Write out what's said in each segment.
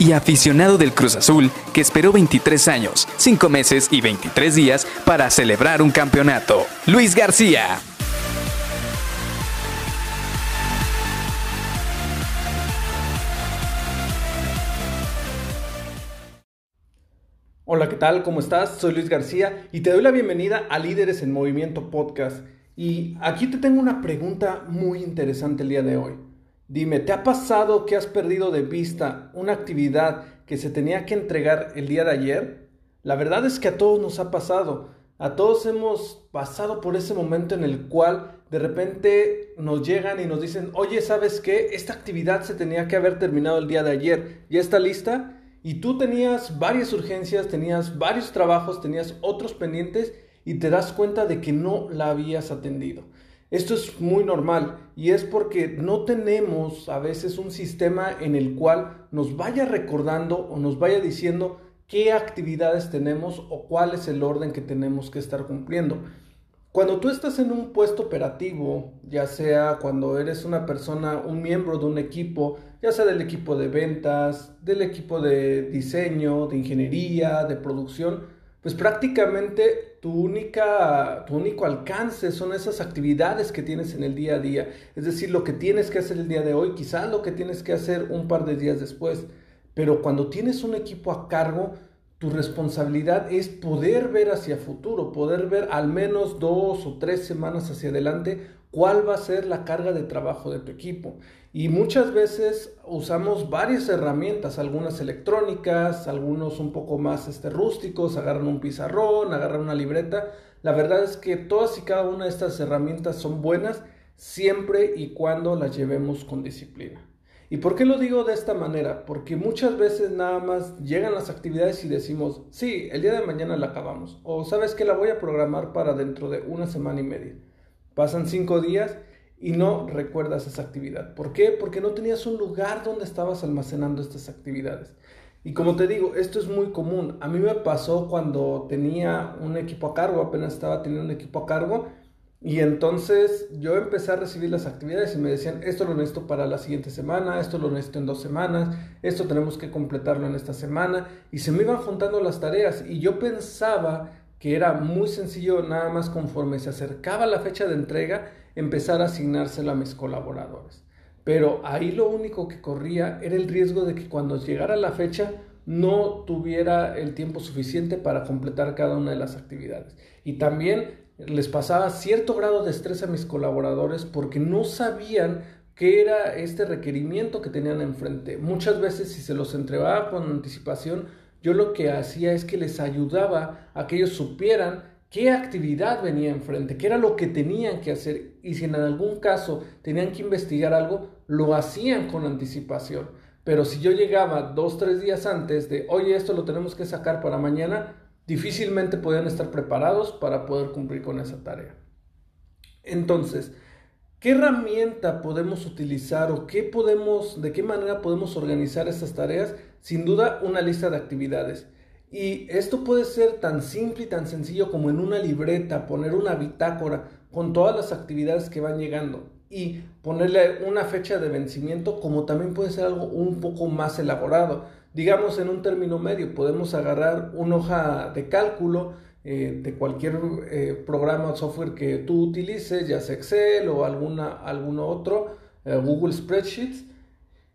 y aficionado del Cruz Azul que esperó 23 años, 5 meses y 23 días para celebrar un campeonato. Luis García. Hola, ¿qué tal? ¿Cómo estás? Soy Luis García y te doy la bienvenida a Líderes en Movimiento Podcast. Y aquí te tengo una pregunta muy interesante el día de hoy. Dime, ¿te ha pasado que has perdido de vista una actividad que se tenía que entregar el día de ayer? La verdad es que a todos nos ha pasado. A todos hemos pasado por ese momento en el cual de repente nos llegan y nos dicen, oye, ¿sabes qué? Esta actividad se tenía que haber terminado el día de ayer. ¿Ya está lista? Y tú tenías varias urgencias, tenías varios trabajos, tenías otros pendientes y te das cuenta de que no la habías atendido. Esto es muy normal y es porque no tenemos a veces un sistema en el cual nos vaya recordando o nos vaya diciendo qué actividades tenemos o cuál es el orden que tenemos que estar cumpliendo. Cuando tú estás en un puesto operativo, ya sea cuando eres una persona, un miembro de un equipo, ya sea del equipo de ventas, del equipo de diseño, de ingeniería, de producción, pues prácticamente tu, única, tu único alcance son esas actividades que tienes en el día a día. Es decir, lo que tienes que hacer el día de hoy, quizás lo que tienes que hacer un par de días después. Pero cuando tienes un equipo a cargo, tu responsabilidad es poder ver hacia futuro, poder ver al menos dos o tres semanas hacia adelante cuál va a ser la carga de trabajo de tu equipo. Y muchas veces usamos varias herramientas, algunas electrónicas, algunos un poco más este, rústicos, agarran un pizarrón, agarran una libreta. La verdad es que todas y cada una de estas herramientas son buenas siempre y cuando las llevemos con disciplina. ¿Y por qué lo digo de esta manera? Porque muchas veces nada más llegan las actividades y decimos, sí, el día de mañana la acabamos. O sabes que la voy a programar para dentro de una semana y media. Pasan cinco días y no recuerdas esa actividad. ¿Por qué? Porque no tenías un lugar donde estabas almacenando estas actividades. Y como te digo, esto es muy común. A mí me pasó cuando tenía un equipo a cargo, apenas estaba teniendo un equipo a cargo. Y entonces yo empecé a recibir las actividades y me decían, esto lo necesito para la siguiente semana, esto lo necesito en dos semanas, esto tenemos que completarlo en esta semana. Y se me iban juntando las tareas y yo pensaba que era muy sencillo nada más conforme se acercaba la fecha de entrega, empezar a asignárselo a mis colaboradores. Pero ahí lo único que corría era el riesgo de que cuando llegara la fecha no tuviera el tiempo suficiente para completar cada una de las actividades. Y también les pasaba cierto grado de estrés a mis colaboradores porque no sabían qué era este requerimiento que tenían enfrente. Muchas veces si se los entregaba con anticipación, yo lo que hacía es que les ayudaba a que ellos supieran qué actividad venía enfrente, qué era lo que tenían que hacer y si en algún caso tenían que investigar algo, lo hacían con anticipación. Pero si yo llegaba dos, tres días antes de, oye, esto lo tenemos que sacar para mañana, difícilmente podían estar preparados para poder cumplir con esa tarea. Entonces, ¿qué herramienta podemos utilizar o qué podemos, de qué manera podemos organizar estas tareas? Sin duda, una lista de actividades. Y esto puede ser tan simple y tan sencillo como en una libreta, poner una bitácora con todas las actividades que van llegando y ponerle una fecha de vencimiento, como también puede ser algo un poco más elaborado. Digamos, en un término medio, podemos agarrar una hoja de cálculo eh, de cualquier eh, programa o software que tú utilices, ya sea Excel o alguna, alguno otro, eh, Google Spreadsheets,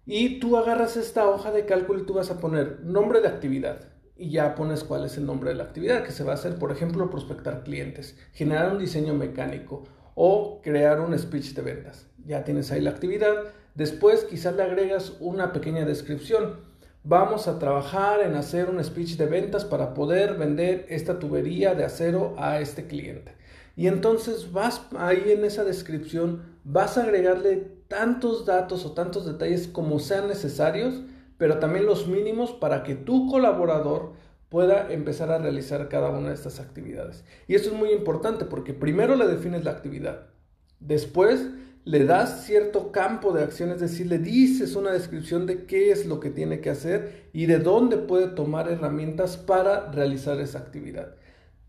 y tú agarras esta hoja de cálculo y tú vas a poner nombre de actividad y ya pones cuál es el nombre de la actividad que se va a hacer, por ejemplo, prospectar clientes, generar un diseño mecánico o crear un speech de ventas. Ya tienes ahí la actividad. Después quizás le agregas una pequeña descripción. Vamos a trabajar en hacer un speech de ventas para poder vender esta tubería de acero a este cliente. Y entonces vas ahí en esa descripción, vas a agregarle tantos datos o tantos detalles como sean necesarios, pero también los mínimos para que tu colaborador pueda empezar a realizar cada una de estas actividades. Y esto es muy importante porque primero le defines la actividad, después le das cierto campo de acción, es decir, le dices una descripción de qué es lo que tiene que hacer y de dónde puede tomar herramientas para realizar esa actividad.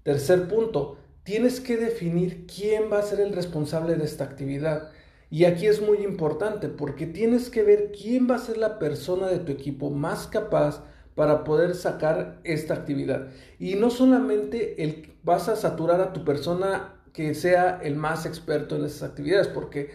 Tercer punto, tienes que definir quién va a ser el responsable de esta actividad. Y aquí es muy importante porque tienes que ver quién va a ser la persona de tu equipo más capaz para poder sacar esta actividad. Y no solamente el, vas a saturar a tu persona que sea el más experto en esas actividades, porque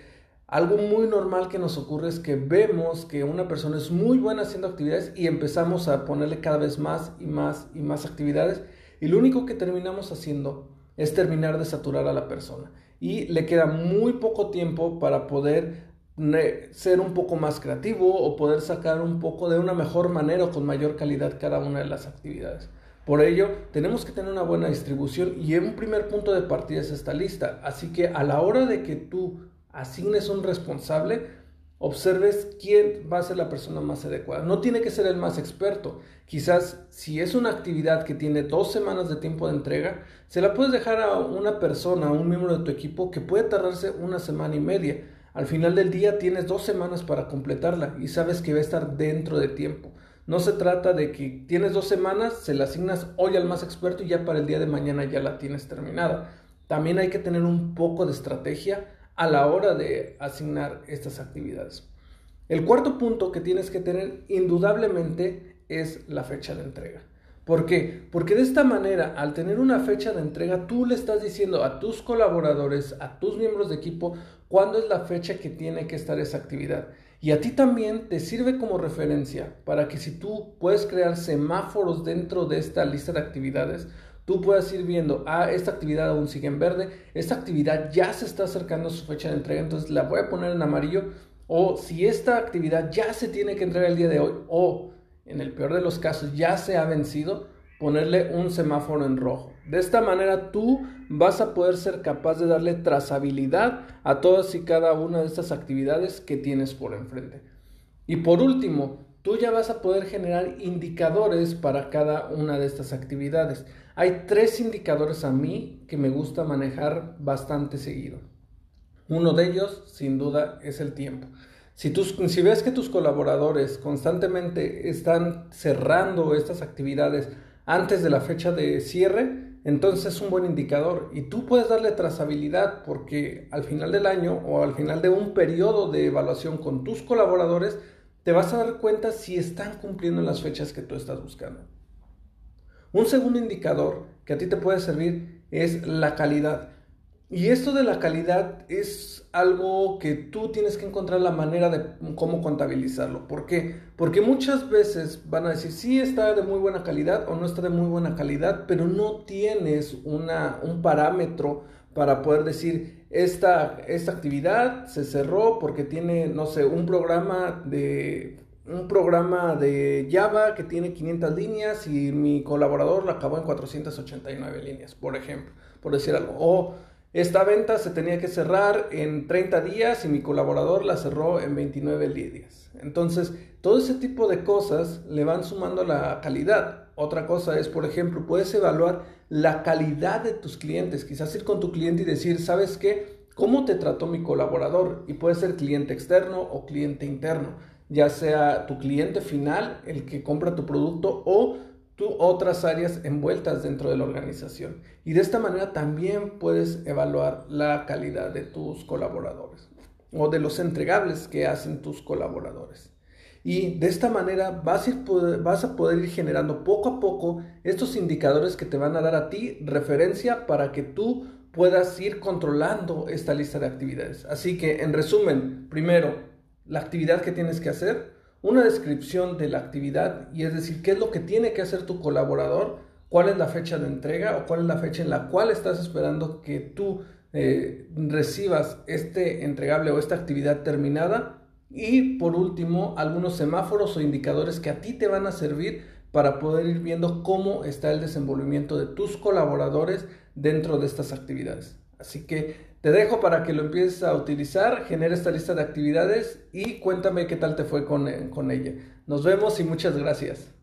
algo muy normal que nos ocurre es que vemos que una persona es muy buena haciendo actividades y empezamos a ponerle cada vez más y más y más actividades y lo único que terminamos haciendo es terminar de saturar a la persona y le queda muy poco tiempo para poder ser un poco más creativo o poder sacar un poco de una mejor manera o con mayor calidad cada una de las actividades. Por ello, tenemos que tener una buena distribución y un primer punto de partida es esta lista. Así que a la hora de que tú asignes un responsable, observes quién va a ser la persona más adecuada. No tiene que ser el más experto. Quizás si es una actividad que tiene dos semanas de tiempo de entrega, se la puedes dejar a una persona, a un miembro de tu equipo que puede tardarse una semana y media. Al final del día tienes dos semanas para completarla y sabes que va a estar dentro de tiempo. No se trata de que tienes dos semanas, se la asignas hoy al más experto y ya para el día de mañana ya la tienes terminada. También hay que tener un poco de estrategia a la hora de asignar estas actividades. El cuarto punto que tienes que tener indudablemente es la fecha de entrega. ¿Por qué? Porque de esta manera, al tener una fecha de entrega, tú le estás diciendo a tus colaboradores, a tus miembros de equipo, cuándo es la fecha que tiene que estar esa actividad. Y a ti también te sirve como referencia para que si tú puedes crear semáforos dentro de esta lista de actividades, tú puedas ir viendo, ah, esta actividad aún sigue en verde, esta actividad ya se está acercando a su fecha de entrega, entonces la voy a poner en amarillo, o si esta actividad ya se tiene que entregar el día de hoy, o en el peor de los casos ya se ha vencido, ponerle un semáforo en rojo. De esta manera tú vas a poder ser capaz de darle trazabilidad a todas y cada una de estas actividades que tienes por enfrente. Y por último, tú ya vas a poder generar indicadores para cada una de estas actividades. Hay tres indicadores a mí que me gusta manejar bastante seguido. Uno de ellos, sin duda, es el tiempo. Si, si ves que tus colaboradores constantemente están cerrando estas actividades antes de la fecha de cierre, entonces es un buen indicador y tú puedes darle trazabilidad porque al final del año o al final de un periodo de evaluación con tus colaboradores, te vas a dar cuenta si están cumpliendo las fechas que tú estás buscando. Un segundo indicador que a ti te puede servir es la calidad. Y esto de la calidad es algo que tú tienes que encontrar la manera de cómo contabilizarlo. ¿Por qué? Porque muchas veces van a decir, sí está de muy buena calidad o no está de muy buena calidad, pero no tienes una, un parámetro para poder decir, esta, esta actividad se cerró porque tiene, no sé, un programa de un programa de Java que tiene 500 líneas y mi colaborador lo acabó en 489 líneas, por ejemplo, por decir algo. O esta venta se tenía que cerrar en 30 días y mi colaborador la cerró en 29 días. Entonces, todo ese tipo de cosas le van sumando la calidad. Otra cosa es, por ejemplo, puedes evaluar la calidad de tus clientes. Quizás ir con tu cliente y decir, ¿sabes qué? ¿Cómo te trató mi colaborador? Y puede ser cliente externo o cliente interno ya sea tu cliente final, el que compra tu producto, o tu otras áreas envueltas dentro de la organización. Y de esta manera también puedes evaluar la calidad de tus colaboradores o de los entregables que hacen tus colaboradores. Y de esta manera vas a, vas a poder ir generando poco a poco estos indicadores que te van a dar a ti referencia para que tú puedas ir controlando esta lista de actividades. Así que en resumen, primero, la actividad que tienes que hacer, una descripción de la actividad y es decir, qué es lo que tiene que hacer tu colaborador, cuál es la fecha de entrega o cuál es la fecha en la cual estás esperando que tú eh, recibas este entregable o esta actividad terminada y por último algunos semáforos o indicadores que a ti te van a servir para poder ir viendo cómo está el desenvolvimiento de tus colaboradores dentro de estas actividades. Así que te dejo para que lo empieces a utilizar, genera esta lista de actividades y cuéntame qué tal te fue con, con ella. Nos vemos y muchas gracias.